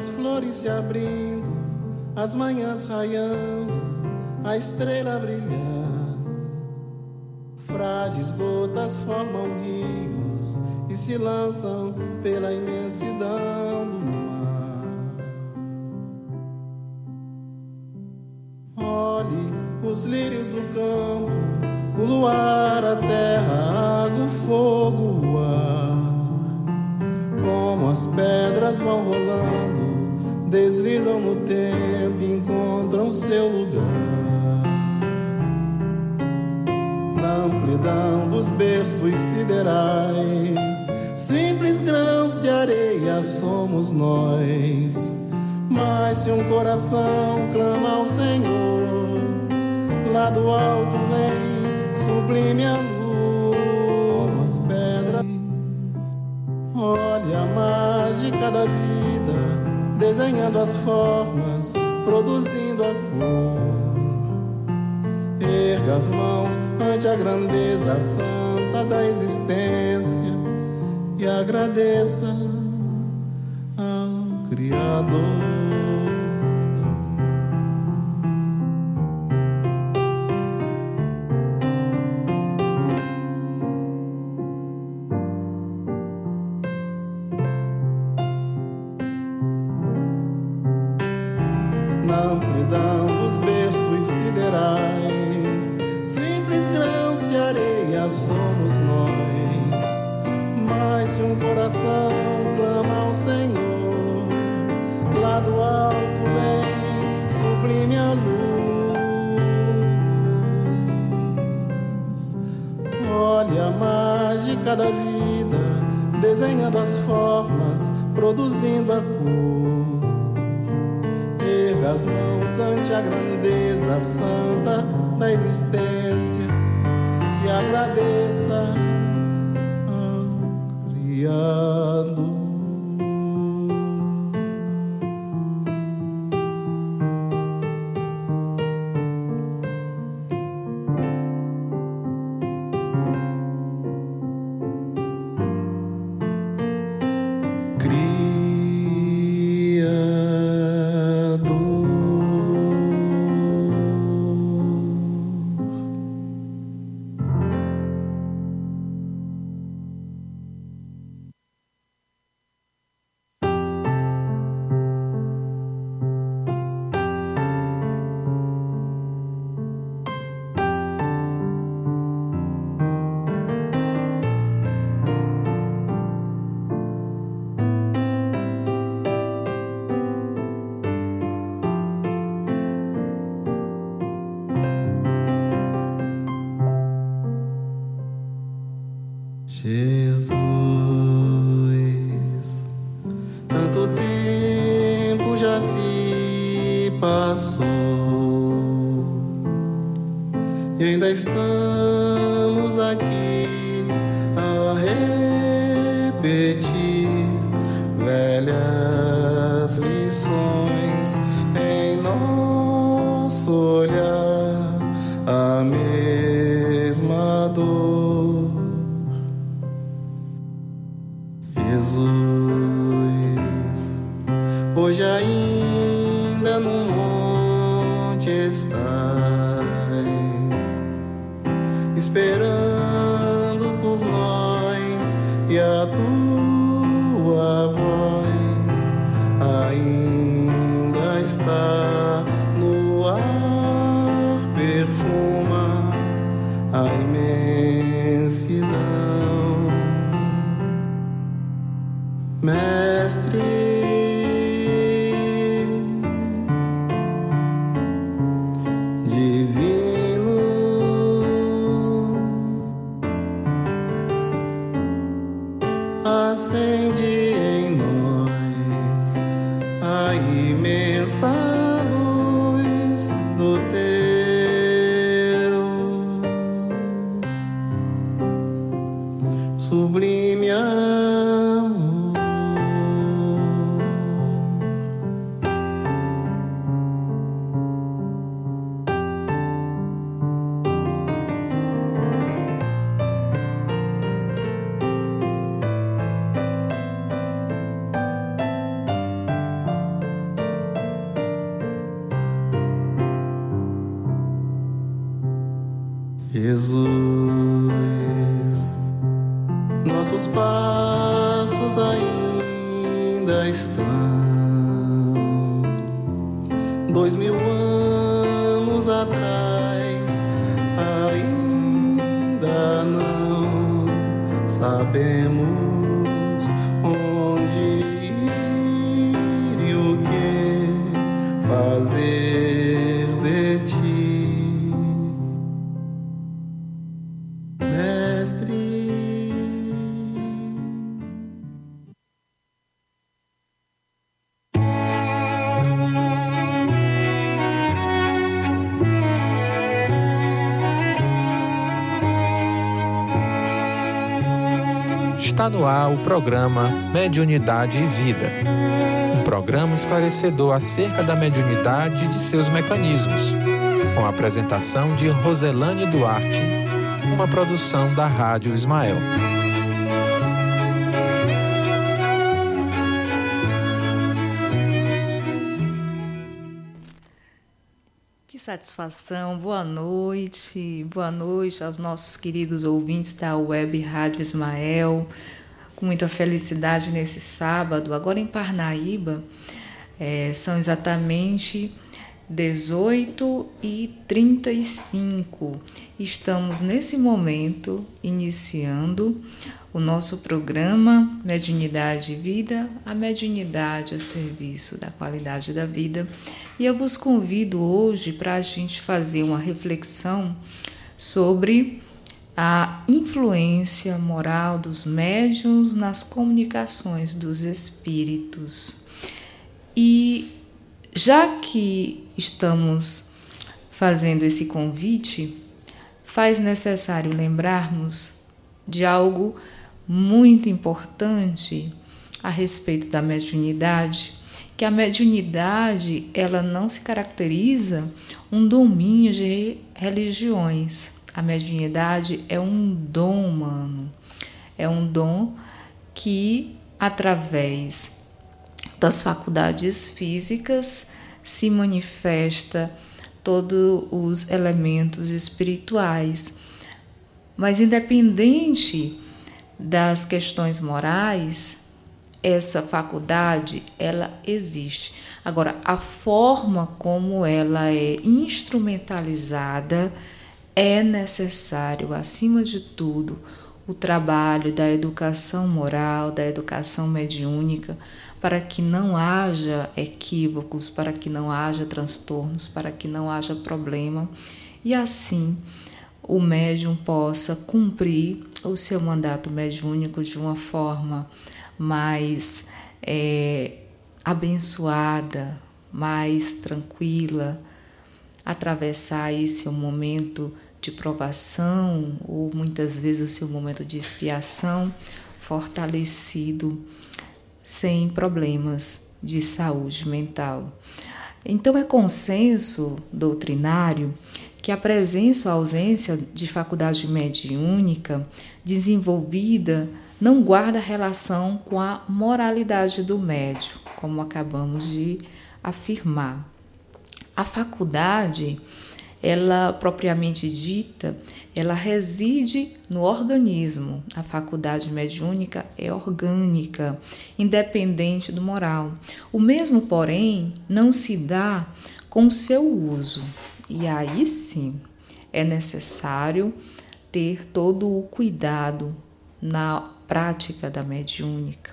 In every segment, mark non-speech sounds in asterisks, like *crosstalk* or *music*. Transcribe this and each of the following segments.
as flores se abrindo, as manhãs raiando, a estrela brilhar. Frágeis gotas formam rios e se lançam pela imensidão do mar. Olhe os lírios do campo, o luar, a terra, a água, o fogo, o ar. Como as pedras vão rolando, deslizam no tempo e encontram seu lugar. Na amplidão dos berços siderais, simples grãos de areia somos nós. Mas se um coração clama ao Senhor, lá do alto vem sublime a desenhando as formas, produzindo a cor. Erga as mãos ante a grandeza santa da existência e agradeça somos nós. Mas se um coração clama ao Senhor, lá do alto vem sublime a luz. Olha a mágica da vida, desenhando as formas, produzindo a cor erga as mãos ante a grandeza santa da existência agradeça e ainda estamos aqui a repetir velhas lições em nosso olhar, Jesus. Nossos passos ainda estão dois mil anos atrás, ainda não sabemos no ar o programa Mediunidade e Vida. Um programa esclarecedor acerca da mediunidade e de seus mecanismos. Com a apresentação de Roselane Duarte, uma produção da Rádio Ismael. Que satisfação, boa noite, boa noite aos nossos queridos ouvintes da Web Rádio Ismael, com muita felicidade nesse sábado. Agora em Parnaíba, é, são exatamente 18 e 35. Estamos nesse momento iniciando o nosso programa Mediunidade e Vida, a mediunidade a serviço da qualidade da vida. E eu vos convido hoje para a gente fazer uma reflexão sobre a influência moral dos médiuns nas comunicações dos espíritos. E já que estamos fazendo esse convite, faz necessário lembrarmos de algo muito importante a respeito da mediunidade, que a mediunidade ela não se caracteriza um domínio de religiões. A mediunidade é um dom humano, é um dom que através das faculdades físicas se manifesta todos os elementos espirituais. Mas independente das questões morais, essa faculdade ela existe. Agora, a forma como ela é instrumentalizada é necessário, acima de tudo, o trabalho da educação moral, da educação mediúnica, para que não haja equívocos, para que não haja transtornos, para que não haja problema e assim o médium possa cumprir o seu mandato mediúnico de uma forma mais é, abençoada, mais tranquila, atravessar esse momento de provação ou muitas vezes o seu momento de expiação fortalecido, sem problemas de saúde mental. Então é consenso doutrinário que a presença ou ausência de faculdade mediúnica desenvolvida não guarda relação com a moralidade do médio, como acabamos de afirmar. A faculdade, ela propriamente dita, ela reside no organismo. A faculdade mediúnica é orgânica, independente do moral. O mesmo, porém, não se dá com o seu uso. E aí sim é necessário ter todo o cuidado na prática da mediúnica.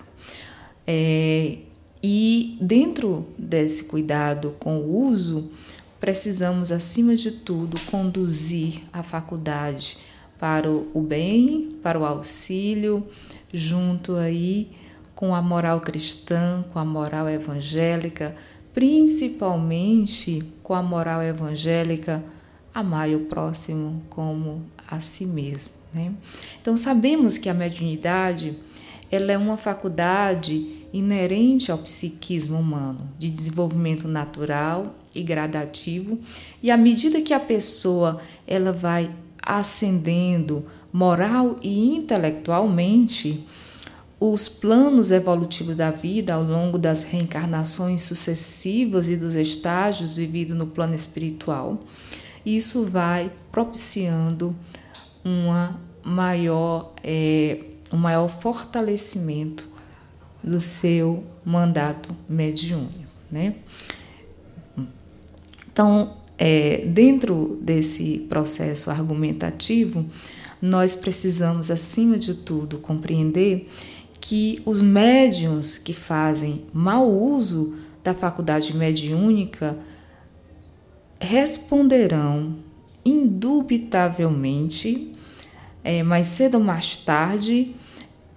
É, e dentro desse cuidado com o uso, precisamos, acima de tudo, conduzir a faculdade para o bem, para o auxílio, junto aí com a moral cristã, com a moral evangélica, principalmente com a moral evangélica, amar o próximo como a si mesmo. Né? Então sabemos que a mediunidade ela é uma faculdade inerente ao psiquismo humano, de desenvolvimento natural e gradativo, e à medida que a pessoa ela vai ascendendo moral e intelectualmente, os planos evolutivos da vida ao longo das reencarnações sucessivas e dos estágios vividos no plano espiritual, isso vai propiciando uma maior, é, um maior fortalecimento do seu mandato mediúnico. Né? Então, é, dentro desse processo argumentativo, nós precisamos, acima de tudo, compreender que os médiums que fazem mau uso da faculdade mediúnica responderão indubitavelmente, é, mais cedo ou mais tarde,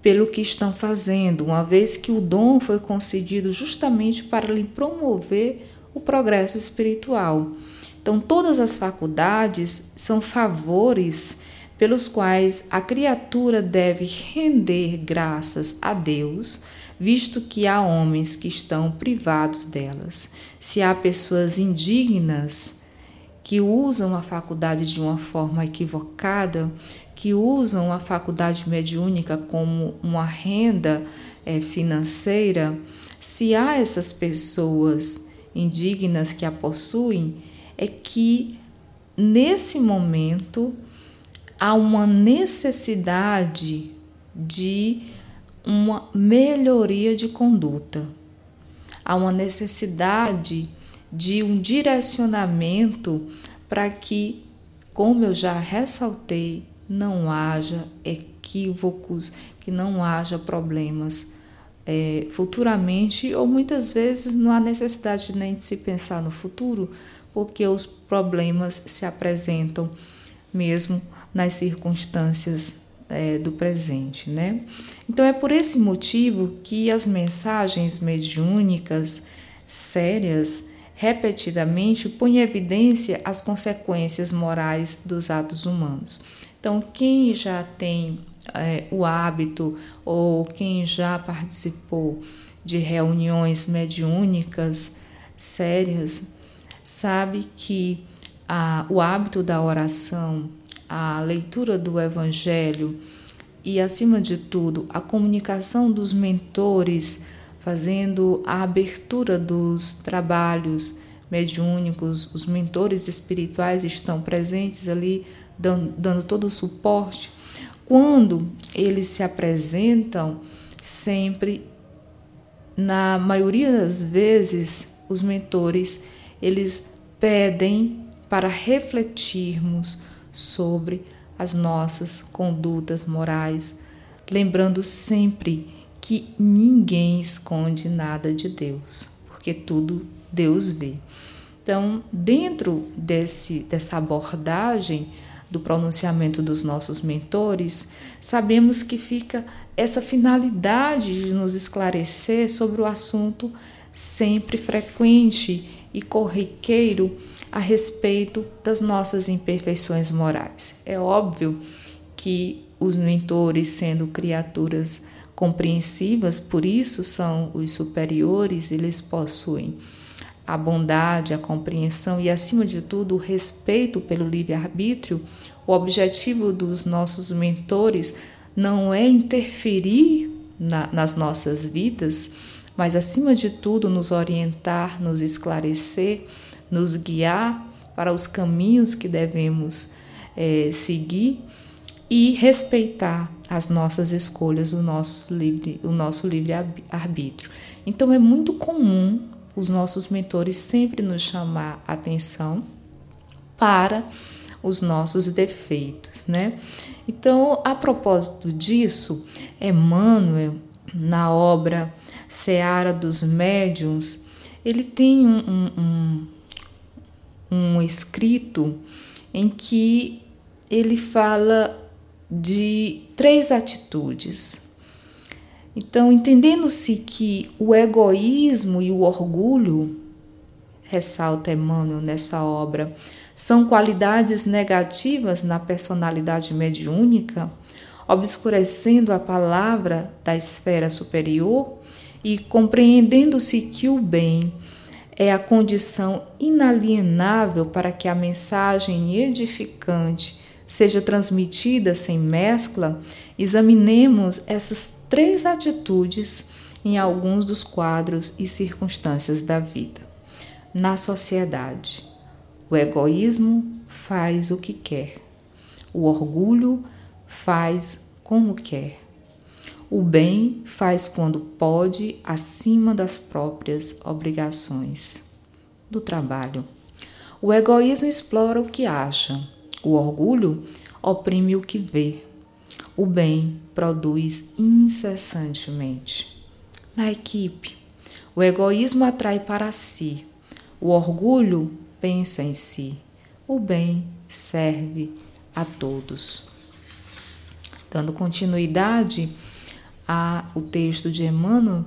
pelo que estão fazendo, uma vez que o dom foi concedido justamente para lhe promover o progresso espiritual. Então, todas as faculdades são favores pelos quais a criatura deve render graças a Deus, visto que há homens que estão privados delas. Se há pessoas indignas que usam a faculdade de uma forma equivocada, que usam a faculdade mediúnica como uma renda é, financeira, se há essas pessoas indignas que a possuem, é que nesse momento há uma necessidade de uma melhoria de conduta. Há uma necessidade de um direcionamento para que, como eu já ressaltei, não haja equívocos, que não haja problemas é, futuramente, ou muitas vezes não há necessidade nem de se pensar no futuro, porque os problemas se apresentam mesmo nas circunstâncias é, do presente, né? Então é por esse motivo que as mensagens mediúnicas sérias repetidamente põem em evidência as consequências morais dos atos humanos. Então, quem já tem é, o hábito ou quem já participou de reuniões mediúnicas sérias sabe que a, o hábito da oração, a leitura do Evangelho e, acima de tudo, a comunicação dos mentores, fazendo a abertura dos trabalhos mediúnicos, os mentores espirituais estão presentes ali dando, dando todo o suporte, quando eles se apresentam, sempre, na maioria das vezes, os mentores, eles pedem para refletirmos sobre as nossas condutas morais, lembrando sempre que ninguém esconde nada de Deus, porque tudo Deus vê. Então, dentro desse, dessa abordagem, do pronunciamento dos nossos mentores, sabemos que fica essa finalidade de nos esclarecer sobre o assunto sempre frequente e corriqueiro a respeito das nossas imperfeições morais. É óbvio que os mentores, sendo criaturas compreensivas, por isso são os superiores, eles possuem a bondade, a compreensão e, acima de tudo, o respeito pelo livre-arbítrio, o objetivo dos nossos mentores não é interferir na, nas nossas vidas, mas, acima de tudo, nos orientar, nos esclarecer, nos guiar para os caminhos que devemos é, seguir e respeitar as nossas escolhas, o nosso livre, o nosso livre arbítrio. Então é muito comum os nossos mentores sempre nos chamar atenção para os nossos defeitos, né? Então, a propósito disso, Emmanuel, na obra Seara dos Médiuns, ele tem um, um, um, um escrito em que ele fala de três atitudes então, entendendo-se que o egoísmo e o orgulho, ressalta Emmanuel nessa obra, são qualidades negativas na personalidade mediúnica, obscurecendo a palavra da esfera superior e compreendendo-se que o bem é a condição inalienável para que a mensagem edificante seja transmitida sem mescla, examinemos essas três atitudes em alguns dos quadros e circunstâncias da vida. Na sociedade, o egoísmo faz o que quer. O orgulho faz como quer. O bem faz quando pode, acima das próprias obrigações do trabalho. O egoísmo explora o que acha. O orgulho oprime o que vê. O bem produz incessantemente. Na equipe, o egoísmo atrai para si. O orgulho pensa em si. O bem serve a todos. Dando continuidade ao texto de Emmanuel,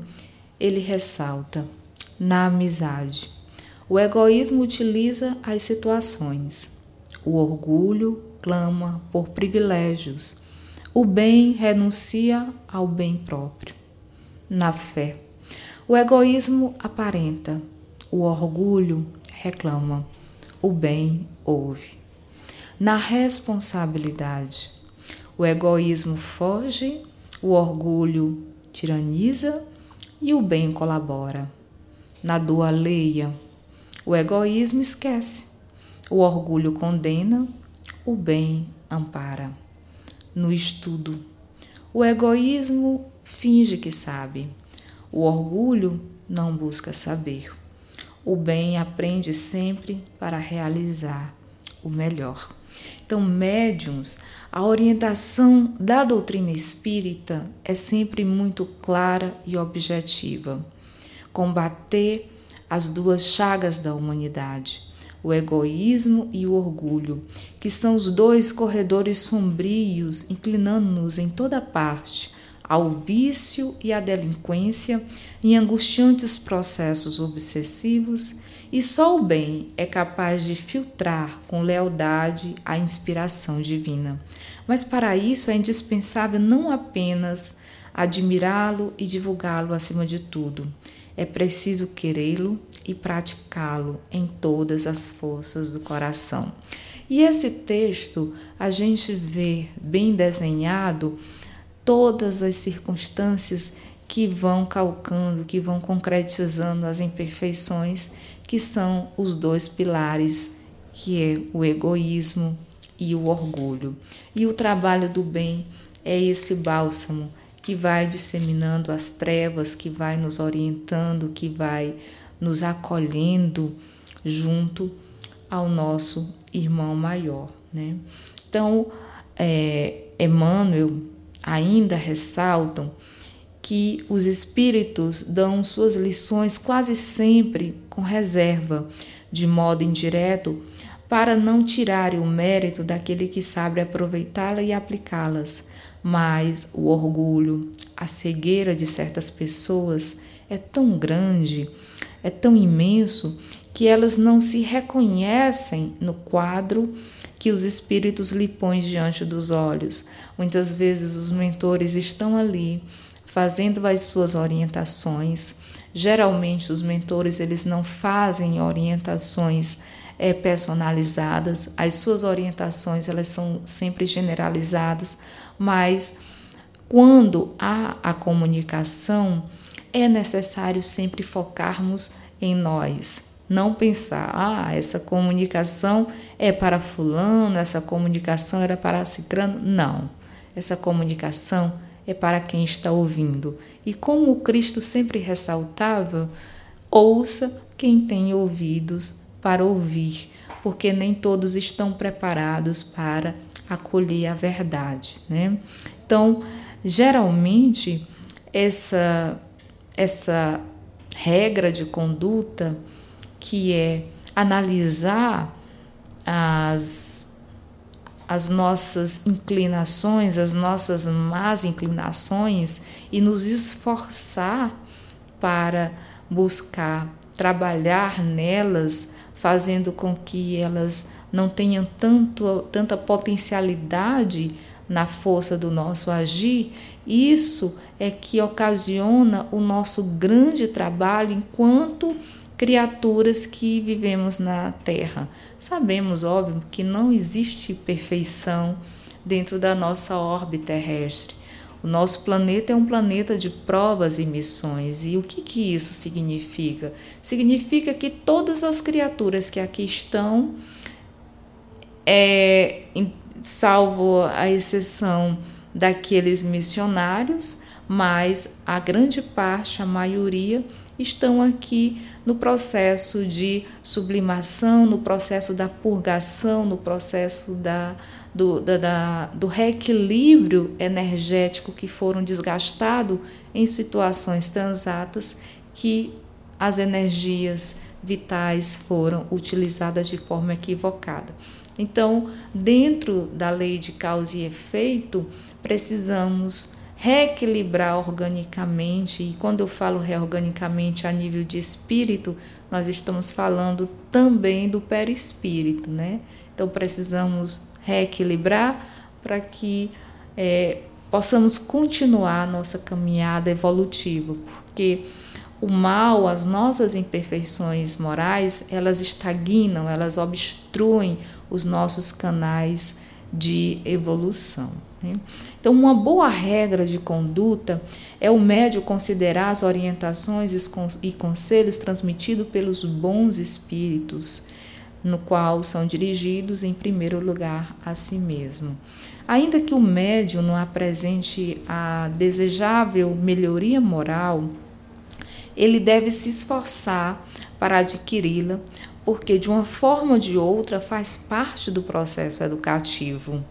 ele ressalta: na amizade, o egoísmo utiliza as situações, o orgulho clama por privilégios, o bem renuncia ao bem próprio. Na fé, o egoísmo aparenta, o orgulho reclama, o bem ouve. Na responsabilidade, o egoísmo foge, o orgulho tiraniza e o bem colabora. Na dor alheia, o egoísmo esquece, o orgulho condena, o bem ampara. No estudo, o egoísmo finge que sabe, o orgulho não busca saber. O bem aprende sempre para realizar o melhor. Então, médiums, a orientação da doutrina espírita é sempre muito clara e objetiva. Combater as duas chagas da humanidade, o egoísmo e o orgulho, que são os dois corredores sombrios inclinando-nos em toda parte ao vício e à delinquência em angustiantes processos obsessivos e só o bem é capaz de filtrar com lealdade a inspiração divina. Mas para isso é indispensável não apenas admirá-lo e divulgá-lo acima de tudo, é preciso querê-lo e praticá-lo em todas as forças do coração. E esse texto a gente vê bem desenhado todas as circunstâncias que vão calcando, que vão concretizando as imperfeições que são os dois pilares, que é o egoísmo e o orgulho. E o trabalho do bem é esse bálsamo que vai disseminando as trevas, que vai nos orientando, que vai nos acolhendo junto ao nosso irmão maior. Né? Então, é, Emmanuel ainda ressaltam que os espíritos dão suas lições quase sempre com reserva, de modo indireto, para não tirarem o mérito daquele que sabe aproveitá-las e aplicá-las. Mas o orgulho, a cegueira de certas pessoas é tão grande, é tão imenso, que elas não se reconhecem no quadro que os espíritos lhe põem diante dos olhos. Muitas vezes os mentores estão ali fazendo as suas orientações. Geralmente os mentores eles não fazem orientações é, personalizadas, as suas orientações elas são sempre generalizadas, mas quando há a comunicação é necessário sempre focarmos em nós, não pensar, ah, essa comunicação é para fulano, essa comunicação era para cicrano. Não, essa comunicação é para quem está ouvindo. E como o Cristo sempre ressaltava, ouça quem tem ouvidos para ouvir, porque nem todos estão preparados para acolher a verdade, né? Então, geralmente essa essa regra de conduta que é analisar as as nossas inclinações, as nossas más inclinações e nos esforçar para buscar trabalhar nelas, fazendo com que elas não tenham tanto, tanta potencialidade na força do nosso agir, isso é que ocasiona o nosso grande trabalho enquanto criaturas que vivemos na Terra. Sabemos, óbvio, que não existe perfeição dentro da nossa órbita terrestre. O nosso planeta é um planeta de provas e missões. E o que, que isso significa? Significa que todas as criaturas que aqui estão é, salvo a exceção daqueles missionários, mas a grande parte, a maioria, estão aqui no processo de sublimação, no processo da purgação, no processo da, do, da, da, do reequilíbrio energético que foram desgastados em situações transatas que as energias vitais foram utilizadas de forma equivocada. Então, dentro da lei de causa e efeito, precisamos reequilibrar organicamente, e quando eu falo reorganicamente a nível de espírito, nós estamos falando também do perispírito, né? Então precisamos reequilibrar para que é, possamos continuar a nossa caminhada evolutiva, porque o mal, as nossas imperfeições morais, elas estagnam, elas obstruem os nossos canais de evolução. Né? Então, uma boa regra de conduta é o médio considerar as orientações e conselhos transmitidos pelos bons espíritos, no qual são dirigidos em primeiro lugar a si mesmo. Ainda que o médium não apresente a desejável melhoria moral, ele deve se esforçar para adquiri-la, porque de uma forma ou de outra faz parte do processo educativo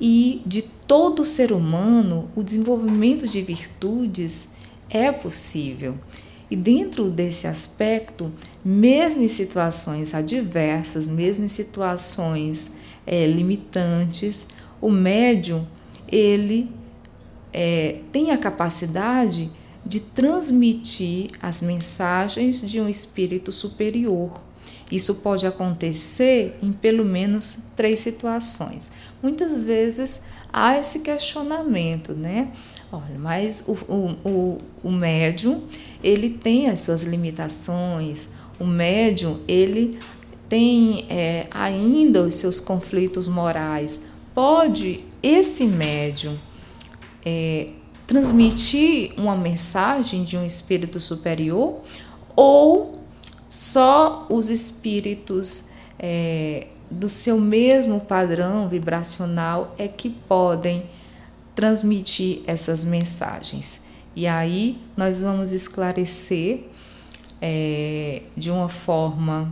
e de todo ser humano, o desenvolvimento de virtudes é possível. E dentro desse aspecto, mesmo em situações adversas, mesmo em situações é, limitantes, o médium ele é, tem a capacidade de transmitir as mensagens de um espírito superior isso pode acontecer em pelo menos três situações. Muitas vezes há esse questionamento, né? Olha, mas o, o, o, o médium, ele tem as suas limitações, o médium, ele tem é, ainda os seus conflitos morais. Pode esse médium é, transmitir uma mensagem de um espírito superior ou só os espíritos é, do seu mesmo padrão vibracional é que podem transmitir essas mensagens. E aí nós vamos esclarecer é, de uma forma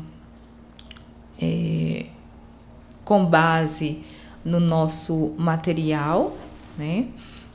é, com base no nosso material, né,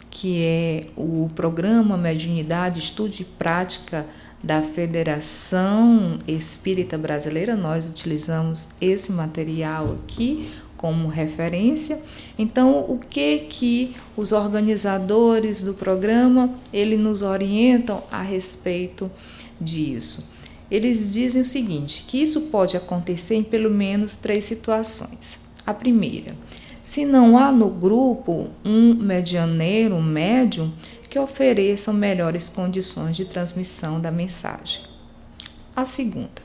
que é o programa Mediunidade, Estudo e Prática da Federação Espírita Brasileira, nós utilizamos esse material aqui como referência. Então, o que que os organizadores do programa, ele nos orientam a respeito disso? Eles dizem o seguinte, que isso pode acontecer em pelo menos três situações. A primeira, se não há no grupo um medianeiro, um médium, que ofereçam melhores condições de transmissão da mensagem. A segunda,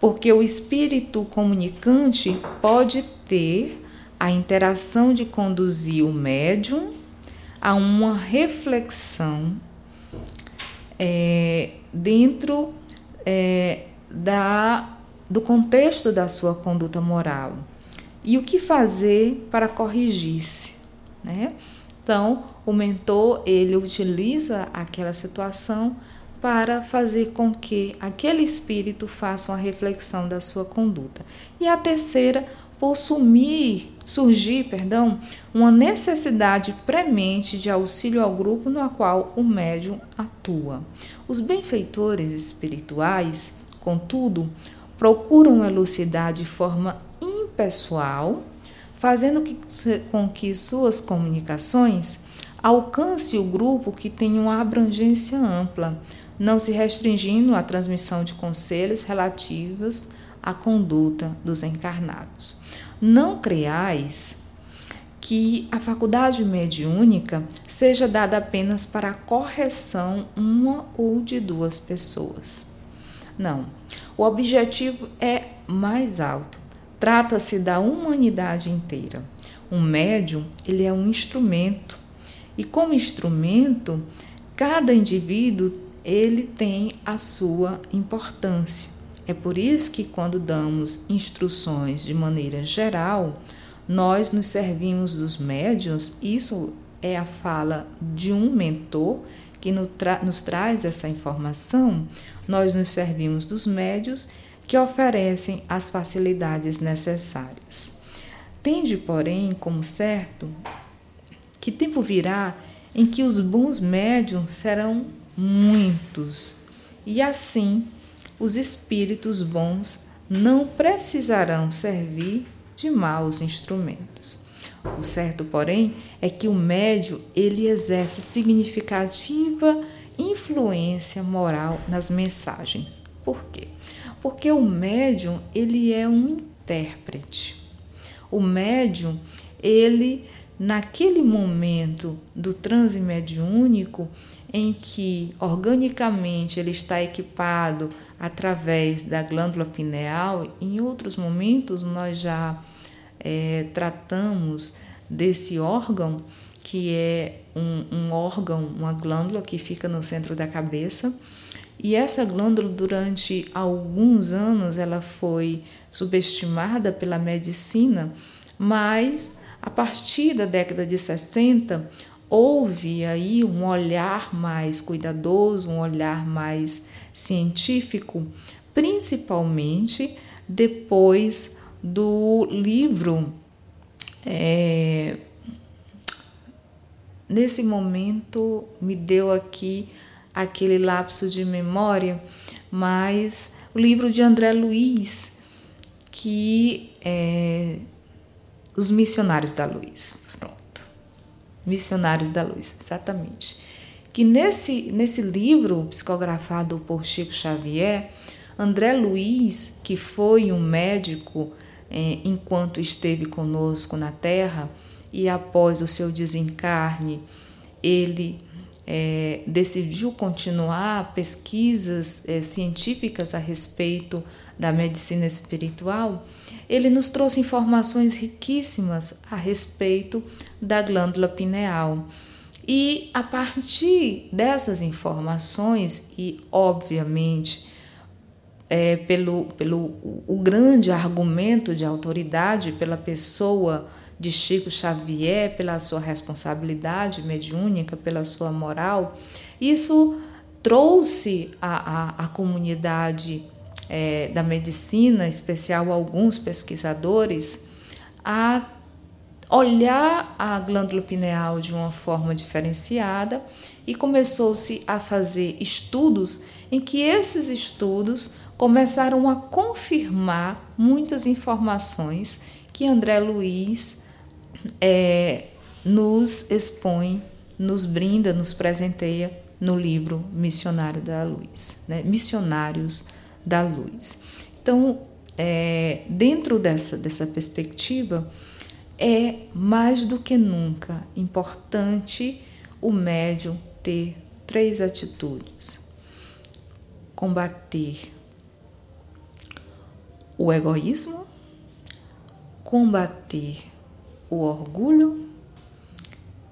porque o espírito comunicante pode ter a interação de conduzir o médium a uma reflexão é, dentro é, da, do contexto da sua conduta moral e o que fazer para corrigir-se, né? Então, o mentor ele utiliza aquela situação para fazer com que aquele espírito faça uma reflexão da sua conduta. E a terceira, por sumir, surgir, perdão, uma necessidade premente de auxílio ao grupo no qual o médium atua. Os benfeitores espirituais, contudo, procuram elucidar de forma impessoal fazendo que, com que suas comunicações alcance o grupo que tem uma abrangência ampla, não se restringindo à transmissão de conselhos relativos à conduta dos encarnados. Não creais que a faculdade mediúnica seja dada apenas para a correção uma ou de duas pessoas. Não. O objetivo é mais alto Trata-se da humanidade inteira. Um médium, ele é um instrumento. E como instrumento, cada indivíduo ele tem a sua importância. É por isso que, quando damos instruções de maneira geral, nós nos servimos dos médiuns. Isso é a fala de um mentor que nos, tra nos traz essa informação. Nós nos servimos dos médios que oferecem as facilidades necessárias. Tende, porém, como certo que tempo virá em que os bons médiums serão muitos, e assim os espíritos bons não precisarão servir de maus instrumentos. O certo, porém, é que o médio ele exerce significativa influência moral nas mensagens. Por quê? Porque o médium ele é um intérprete. O médium ele naquele momento do transe mediúnico em que organicamente ele está equipado através da glândula pineal, em outros momentos nós já é, tratamos desse órgão, que é um, um órgão, uma glândula que fica no centro da cabeça. E essa glândula, durante alguns anos, ela foi subestimada pela medicina, mas a partir da década de 60, houve aí um olhar mais cuidadoso, um olhar mais científico, principalmente depois do livro. É, nesse momento me deu aqui aquele lapso de memória, mas o livro de André Luiz, que é, os missionários da luz. Pronto. Missionários da luz, exatamente. Que nesse, nesse livro psicografado por Chico Xavier, André Luiz, que foi um médico é, enquanto esteve conosco na Terra e após o seu desencarne, ele é, decidiu continuar pesquisas é, científicas a respeito da medicina espiritual, ele nos trouxe informações riquíssimas a respeito da glândula pineal. E a partir dessas informações, e obviamente é, pelo, pelo o grande argumento de autoridade pela pessoa de Chico Xavier, pela sua responsabilidade mediúnica, pela sua moral, isso trouxe à, a comunidade é, da medicina, especial alguns pesquisadores, a olhar a glândula pineal de uma forma diferenciada e começou-se a fazer estudos em que esses estudos começaram a confirmar muitas informações que André Luiz é, nos expõe, nos brinda, nos presenteia no livro Missionário da Luz, né? Missionários da luz. Então, é, dentro dessa, dessa perspectiva, é mais do que nunca importante o médium ter três atitudes: combater o egoísmo, combater o orgulho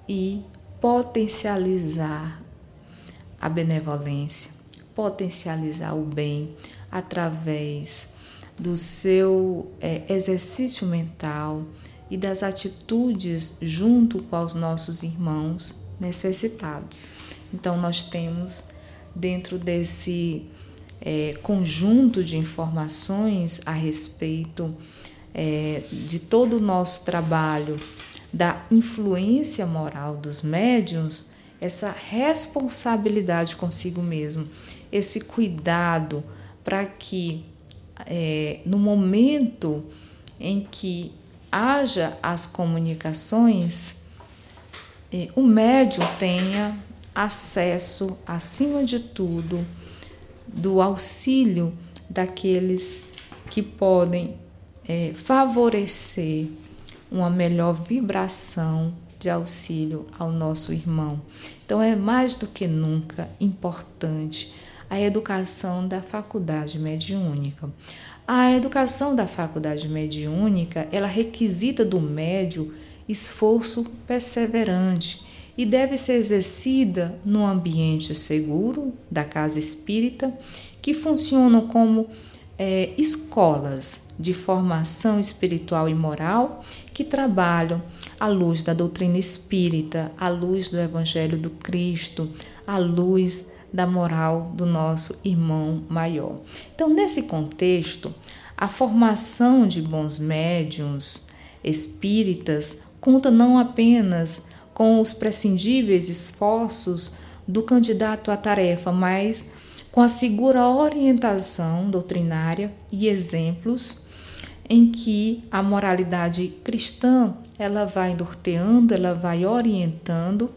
e potencializar a benevolência, potencializar o bem, através do seu é, exercício mental e das atitudes junto com os nossos irmãos necessitados. Então, nós temos dentro desse é, conjunto de informações a respeito é, de todo o nosso trabalho da influência moral dos médiums, essa responsabilidade consigo mesmo, esse cuidado para que é, no momento em que haja as comunicações, é, o médium tenha acesso, acima de tudo, do auxílio daqueles que podem é, favorecer uma melhor vibração de auxílio ao nosso irmão. Então é mais do que nunca importante a educação da faculdade mediúnica. A educação da faculdade mediúnica, ela requisita do médio esforço perseverante e deve ser exercida no ambiente seguro da casa espírita, que funciona como é, escolas de formação espiritual e moral que trabalham à luz da doutrina espírita, à luz do Evangelho do Cristo, à luz da moral do nosso irmão maior. Então, nesse contexto, a formação de bons médiums espíritas conta não apenas com os prescindíveis esforços do candidato à tarefa, mas com a segura orientação doutrinária e exemplos em que a moralidade cristã ela vai norteando, ela vai orientando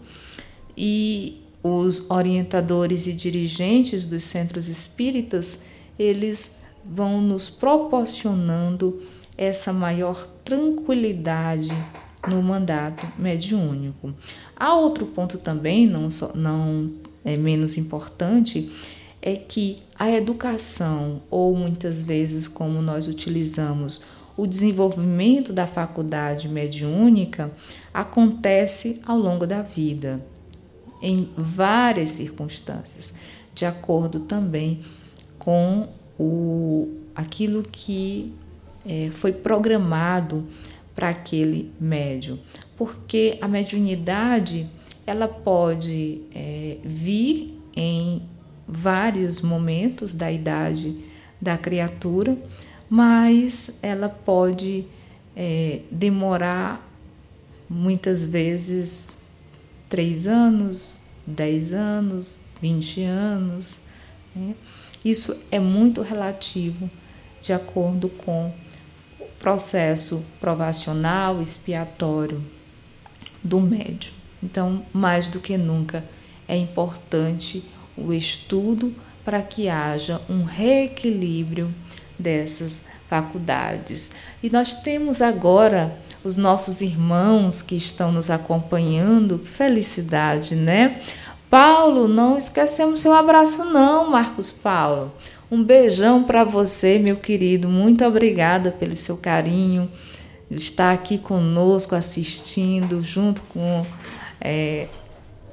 e os orientadores e dirigentes dos centros espíritas, eles vão nos proporcionando essa maior tranquilidade no mandato mediúnico. Há outro ponto também, não, só, não é menos importante, é que a educação, ou muitas vezes como nós utilizamos o desenvolvimento da faculdade mediúnica, acontece ao longo da vida, em várias circunstâncias, de acordo também com o, aquilo que é, foi programado para aquele médium, porque a mediunidade ela pode é, vir em vários momentos da idade da criatura, mas ela pode é, demorar muitas vezes três anos, dez anos, vinte anos. Né? Isso é muito relativo de acordo com o processo provacional, expiatório do médium. Então, mais do que nunca, é importante o estudo para que haja um reequilíbrio dessas faculdades. E nós temos agora os nossos irmãos que estão nos acompanhando, que felicidade, né? Paulo, não esquecemos seu abraço não, Marcos Paulo. Um beijão para você, meu querido. Muito obrigada pelo seu carinho, estar aqui conosco assistindo, junto com é,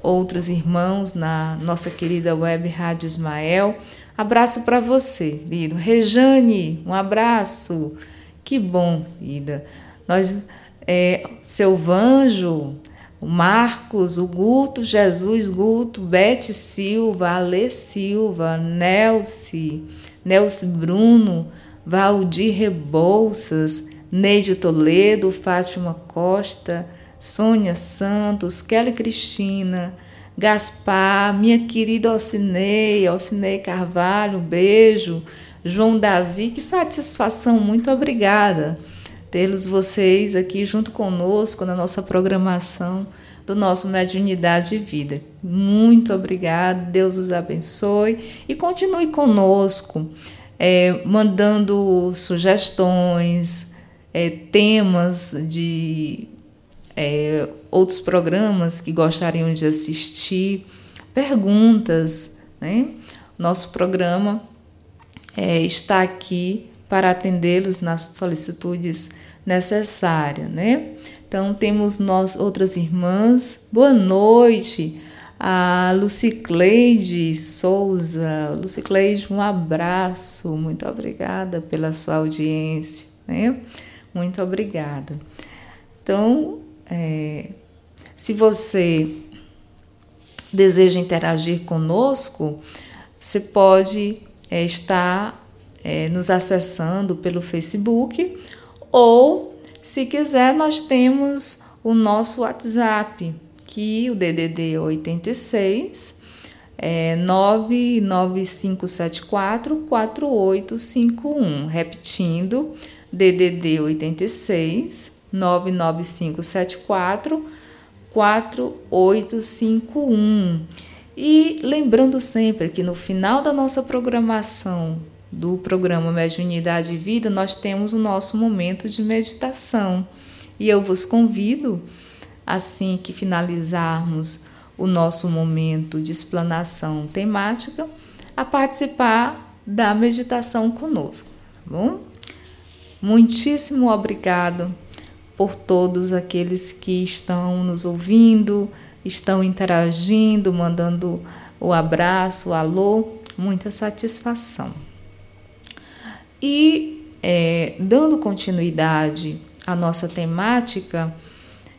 outros irmãos na nossa querida web Rádio Ismael. Abraço para você, lido. Rejane, um abraço. Que bom, Ida. Nós, é, seu Vanjo, o Marcos, o Guto, Jesus Guto, Bete Silva, Ale Silva, Nelce, Nelce Bruno, Valdir Rebouças, Neide Toledo, Fátima Costa, Sônia Santos, Kelly Cristina, Gaspar, minha querida Alcinei, Alcinei Carvalho, beijo. João Davi, que satisfação, muito obrigada tê-los vocês aqui junto conosco na nossa programação do nosso Mediunidade de Vida. Muito obrigada, Deus os abençoe e continue conosco, é, mandando sugestões, é, temas de é, outros programas que gostariam de assistir, perguntas. Né? Nosso programa é, está aqui para atendê-los nas solicitudes necessárias. Né? Então, temos nós, outras irmãs. Boa noite, a Lucicleide Souza. Lucicleide, um abraço. Muito obrigada pela sua audiência. Né? Muito obrigada. Então, é, se você deseja interagir conosco, você pode é, estar é, nos acessando pelo Facebook ou, se quiser, nós temos o nosso WhatsApp, que o DDD 86 é 99574 4851. Repetindo, DDD 86 99574 4851. E lembrando sempre que no final da nossa programação do programa Mediunidade e Vida, nós temos o nosso momento de meditação. E eu vos convido, assim que finalizarmos o nosso momento de explanação temática, a participar da meditação conosco, tá bom? Muitíssimo obrigado por todos aqueles que estão nos ouvindo, estão interagindo, mandando o abraço, o alô, muita satisfação. E é, dando continuidade à nossa temática,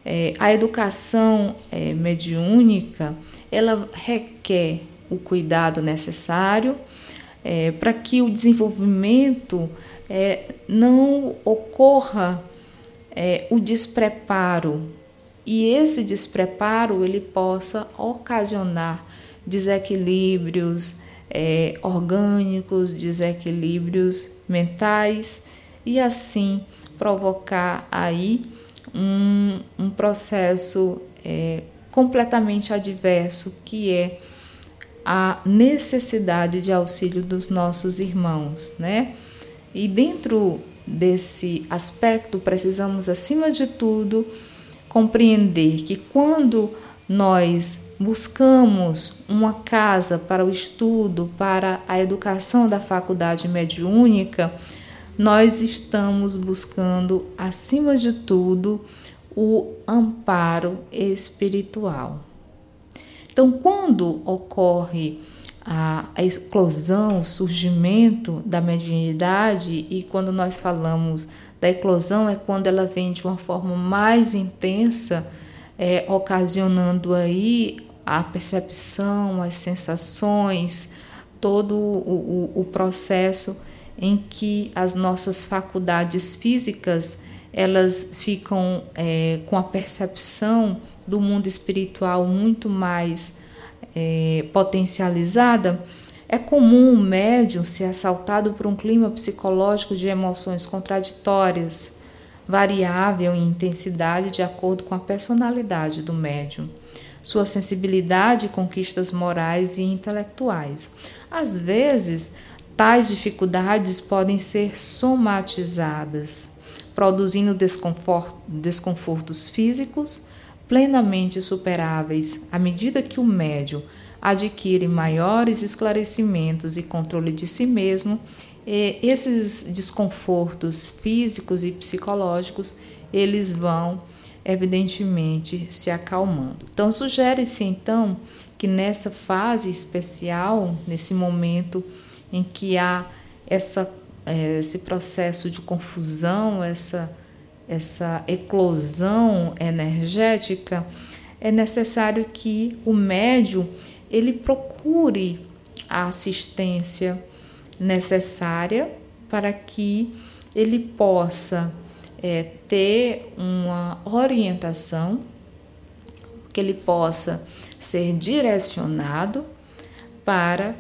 é, a educação é, mediúnica ela requer o cuidado necessário é, para que o desenvolvimento é, não ocorra é, o despreparo. E esse despreparo ele possa ocasionar desequilíbrios é, orgânicos, desequilíbrios mentais e assim provocar aí um, um processo é, completamente adverso que é a necessidade de auxílio dos nossos irmãos, né? E dentro desse aspecto precisamos acima de tudo compreender que quando nós buscamos uma casa para o estudo, para a educação da faculdade mediúnica, nós estamos buscando, acima de tudo, o amparo espiritual. Então, quando ocorre a, a eclosão, o surgimento da mediunidade, e quando nós falamos da eclosão, é quando ela vem de uma forma mais intensa, é, ocasionando aí a percepção, as sensações, todo o, o, o processo em que as nossas faculdades físicas elas ficam é, com a percepção do mundo espiritual muito mais é, potencializada, é comum o médium ser assaltado por um clima psicológico de emoções contraditórias, variável em intensidade de acordo com a personalidade do médium, sua sensibilidade e conquistas morais e intelectuais. Às vezes, tais dificuldades podem ser somatizadas, produzindo desconfortos físicos plenamente superáveis à medida que o médium adquire maiores esclarecimentos e controle de si mesmo, esses desconfortos físicos e psicológicos eles vão evidentemente se acalmando. Então sugere-se então que nessa fase especial, nesse momento em que há essa, eh, esse processo de confusão, essa, essa eclosão energética, é necessário que o médium ele procure a assistência necessária para que ele possa é, ter uma orientação, que ele possa ser direcionado para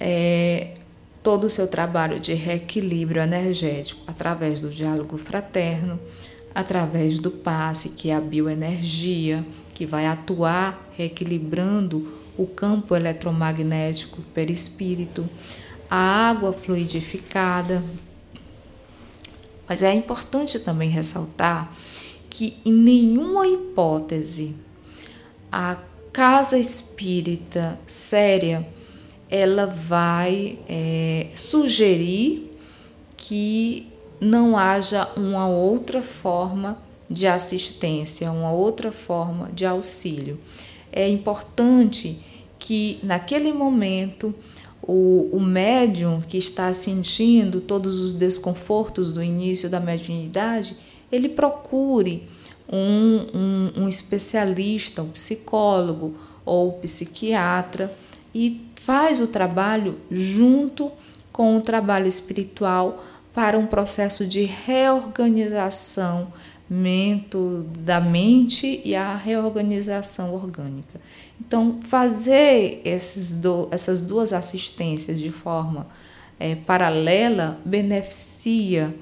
é, todo o seu trabalho de reequilíbrio energético através do diálogo fraterno, através do passe, que é a bioenergia, que vai atuar reequilibrando o campo eletromagnético perispírito, a água fluidificada. Mas é importante também ressaltar que em nenhuma hipótese a casa espírita séria ela vai é, sugerir que não haja uma outra forma de assistência, uma outra forma de auxílio. É importante que naquele momento o, o médium que está sentindo todos os desconfortos do início da mediunidade, ele procure um, um, um especialista, um psicólogo ou psiquiatra e faz o trabalho junto com o trabalho espiritual para um processo de reorganização mento, da mente e a reorganização orgânica. Então, fazer esses do, essas duas assistências de forma é, paralela beneficia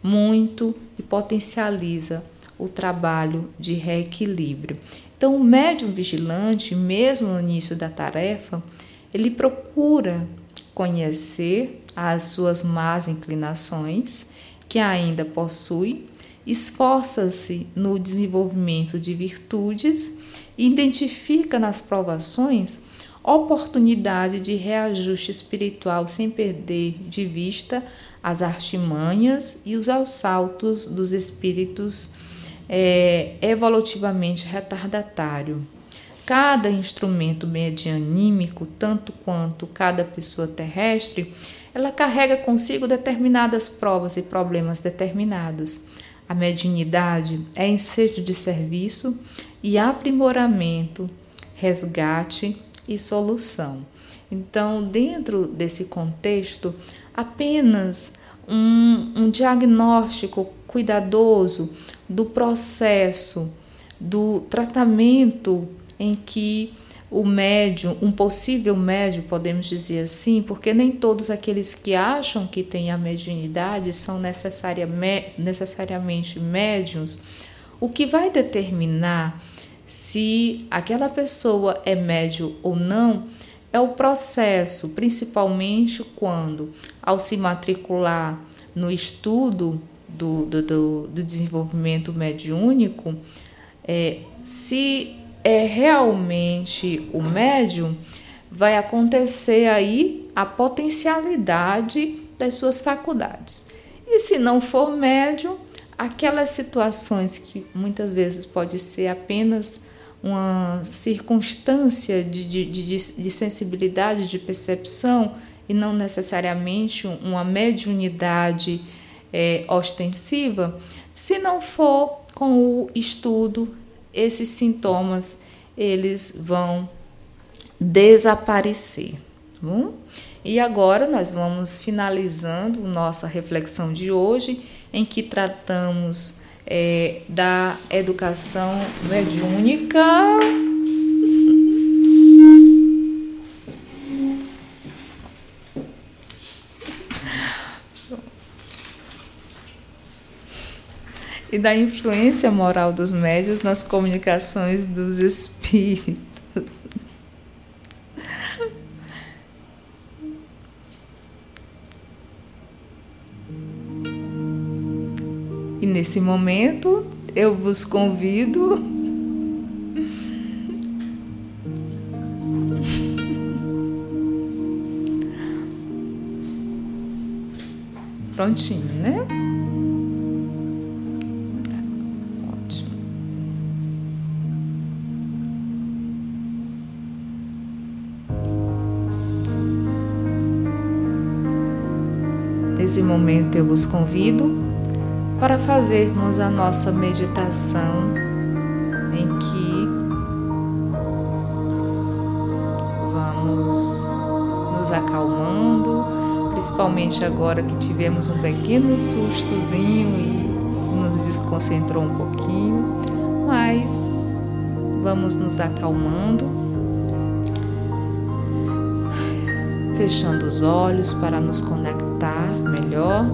muito e potencializa o trabalho de reequilíbrio. Então, o médium vigilante, mesmo no início da tarefa, ele procura conhecer as suas más inclinações que ainda possui esforça-se no desenvolvimento de virtudes identifica nas provações oportunidade de reajuste espiritual sem perder de vista as artimanhas e os assaltos dos espíritos é, evolutivamente retardatário. Cada instrumento medianímico, tanto quanto cada pessoa terrestre, ela carrega consigo determinadas provas e problemas determinados. A mediunidade é ensejo de serviço e aprimoramento, resgate e solução. Então, dentro desse contexto, apenas um, um diagnóstico cuidadoso do processo, do tratamento em que o médium, um possível médium, podemos dizer assim, porque nem todos aqueles que acham que têm a mediunidade são necessariamente médiums. O que vai determinar se aquela pessoa é médium ou não é o processo, principalmente quando, ao se matricular no estudo do, do, do, desenvolvimento mediúnico, é, se é realmente o médium, vai acontecer aí a potencialidade das suas faculdades. E se não for médium, aquelas situações que muitas vezes pode ser apenas uma circunstância de, de, de, de sensibilidade, de percepção, e não necessariamente uma mediunidade é, ostensiva, se não for com o estudo, esses sintomas eles vão desaparecer. Tá bom? E agora nós vamos finalizando nossa reflexão de hoje, em que tratamos é, da educação mediúnica. E da influência moral dos médios nas comunicações dos espíritos. E nesse momento eu vos convido *laughs* Prontinho, momento eu vos convido para fazermos a nossa meditação em que vamos nos acalmando, principalmente agora que tivemos um pequeno sustozinho e nos desconcentrou um pouquinho, mas vamos nos acalmando, fechando os olhos para nos conectar melhor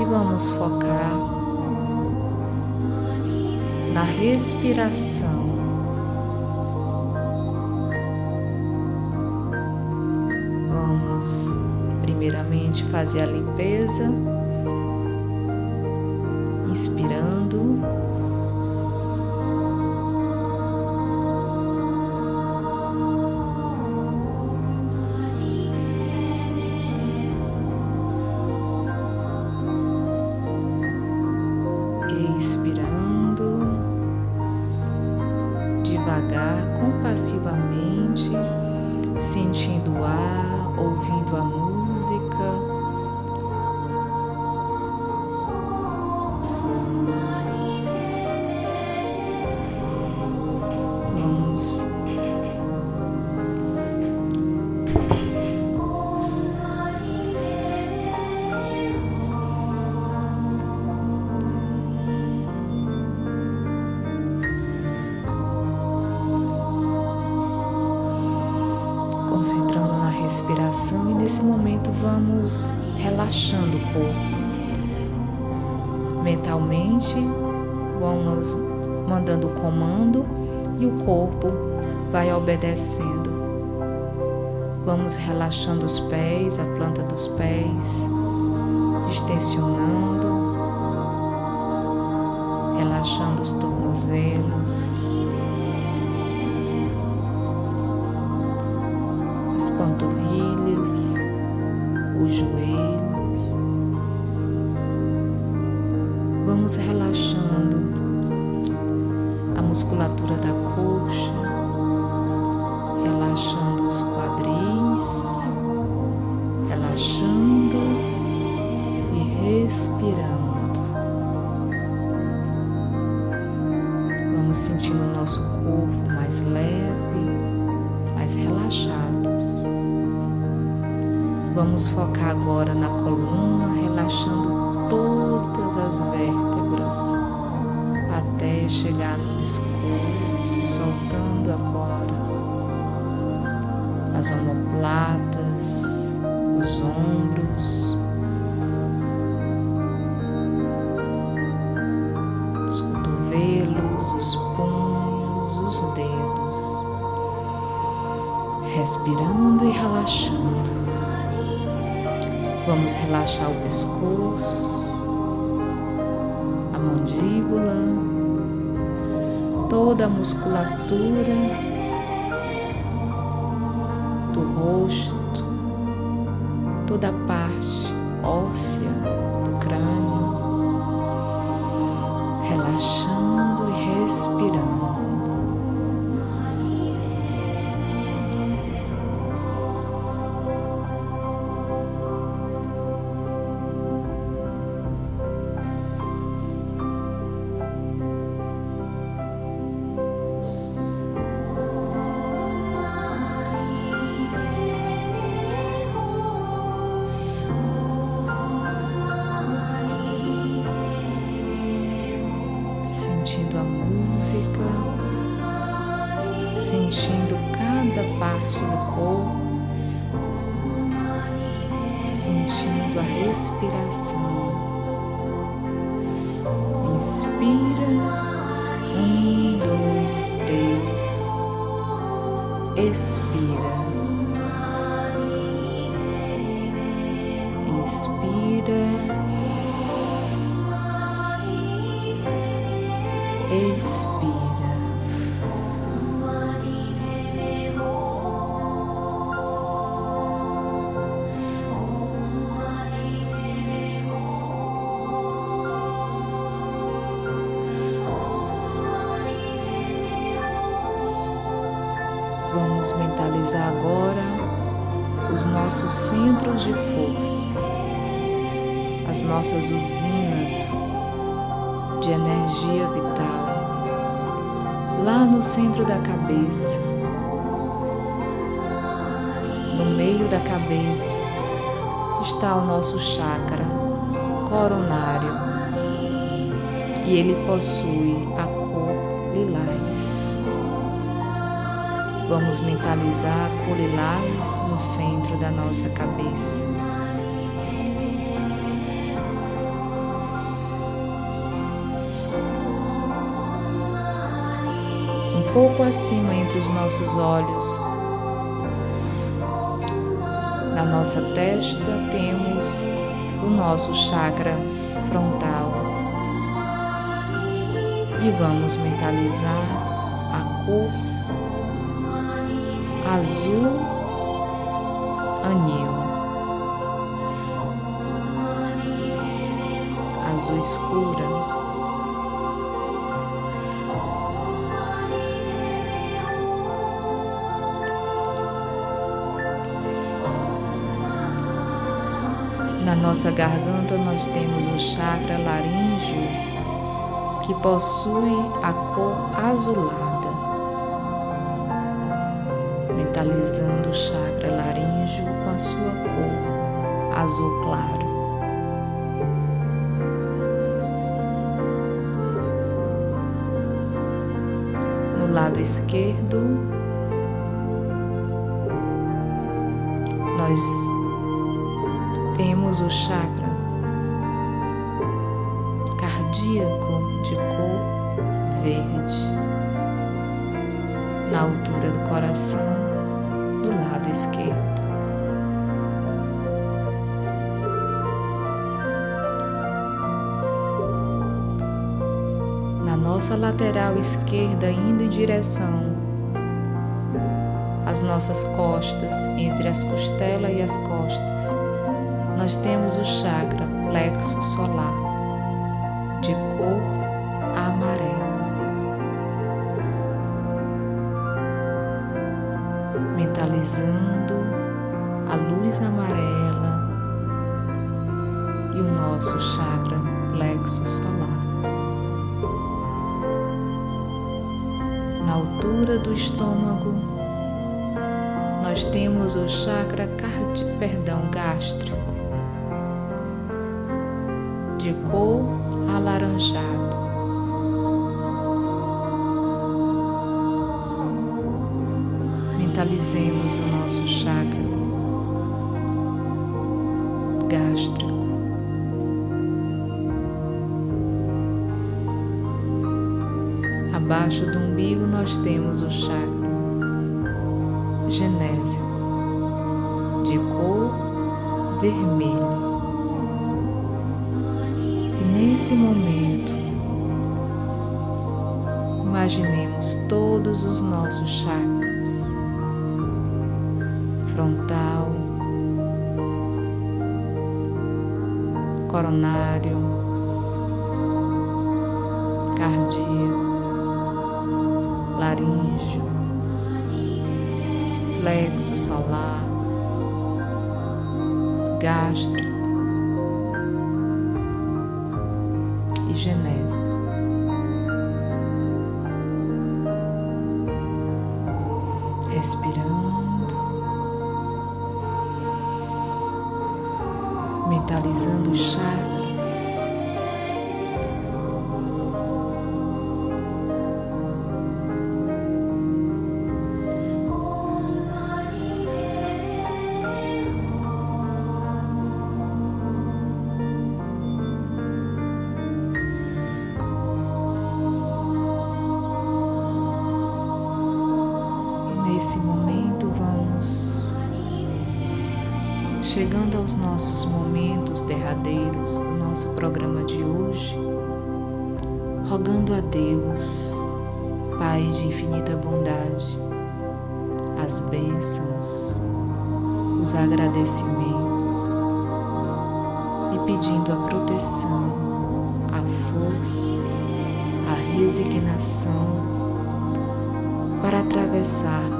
e vamos focar na respiração. Vamos primeiramente fazer a limpeza, inspirando. Relaxando o corpo. Mentalmente, vamos mandando o comando e o corpo vai obedecendo. Vamos relaxando os pés, a planta dos pés, extensionando, relaxando os tornozelos. As omoplatas, os ombros. respirando e relaxando. Vamos relaxar o pescoço, a mandíbula, toda a musculatura toda a Agora os nossos centros de força, as nossas usinas de energia vital, lá no centro da cabeça. No meio da cabeça está o nosso chakra coronário e ele possui a cor lilás. Vamos mentalizar a cor lilás no centro da nossa cabeça. Um pouco acima entre os nossos olhos, na nossa testa temos o nosso chakra frontal. E vamos mentalizar a cor azul anil, azul escura. Na nossa garganta nós temos o chakra laríngeo, que possui a cor azulada mentalizando o chakra laríngeo com a sua cor azul claro. No lado esquerdo, nós temos o chakra cardíaco de cor verde na altura do coração do lado esquerdo. Na nossa lateral esquerda, indo em direção às nossas costas, entre as costelas e as costas, nós temos o chakra plexo solar, de cor gástrico, de cor alaranjado. Mentalizemos o nosso chakra gástrico. Abaixo do umbigo nós temos o chakra genésico, de cor vermelha. E nesse momento, imaginemos todos os nossos chakras, frontal, coronário, cardíaco, laríngeo, plexo solar, gástrico e genético. Respirando, mentalizando o chakra aos nossos momentos derradeiros do nosso programa de hoje, rogando a Deus, Pai de infinita bondade, as bênçãos, os agradecimentos e pedindo a proteção, a força, a resignação para atravessarmos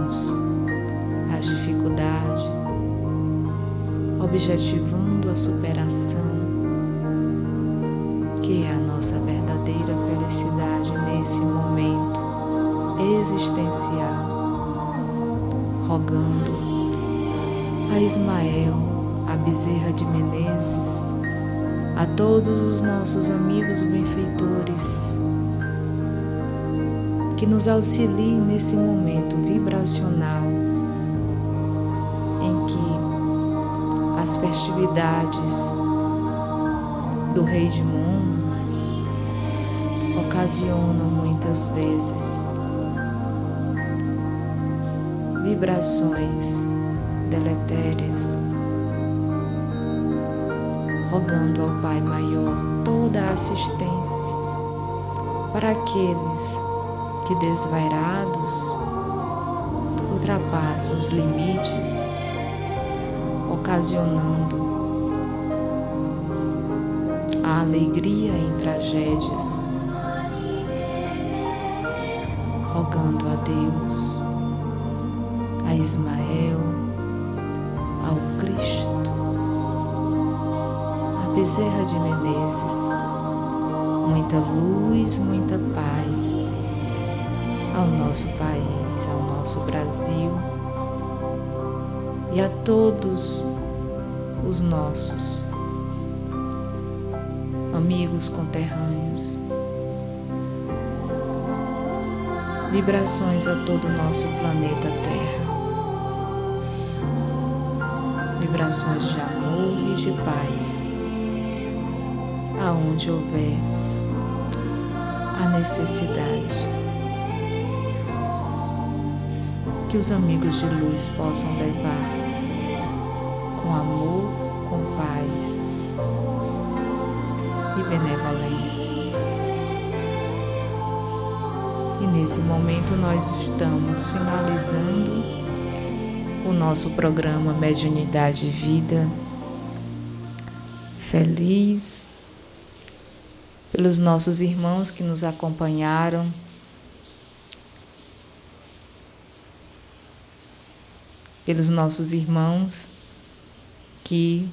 objetivando a superação, que é a nossa verdadeira felicidade nesse momento existencial, rogando a Ismael, a Bezerra de Menezes, a todos os nossos amigos benfeitores que nos auxilie nesse momento vibracional as festividades do Rei de Mundo ocasionam muitas vezes vibrações deletérias, rogando ao Pai Maior toda a assistência para aqueles que desvairados ultrapassam os limites, ocasionando a alegria em tragédias, rogando a Deus, a Ismael, ao Cristo, a Bezerra de Menezes, muita luz, muita paz ao nosso país, ao nosso Brasil e a todos os nossos amigos conterrâneos. Vibrações a todo o nosso planeta Terra. Vibrações de amor e de paz. Aonde houver a necessidade. que os amigos de luz possam levar com amor, e benevolência. E nesse momento nós estamos finalizando o nosso programa Mediunidade e Vida. Feliz pelos nossos irmãos que nos acompanharam pelos nossos irmãos que,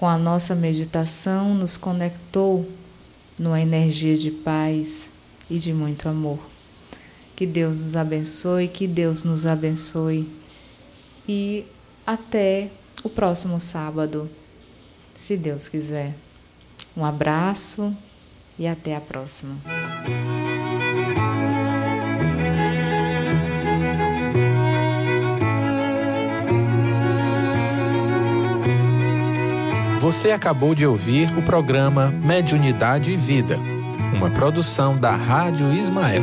com a nossa meditação, nos conectou numa energia de paz e de muito amor. Que Deus nos abençoe, que Deus nos abençoe. E até o próximo sábado, se Deus quiser. Um abraço e até a próxima. Você acabou de ouvir o programa Mediunidade e Vida, uma produção da Rádio Ismael.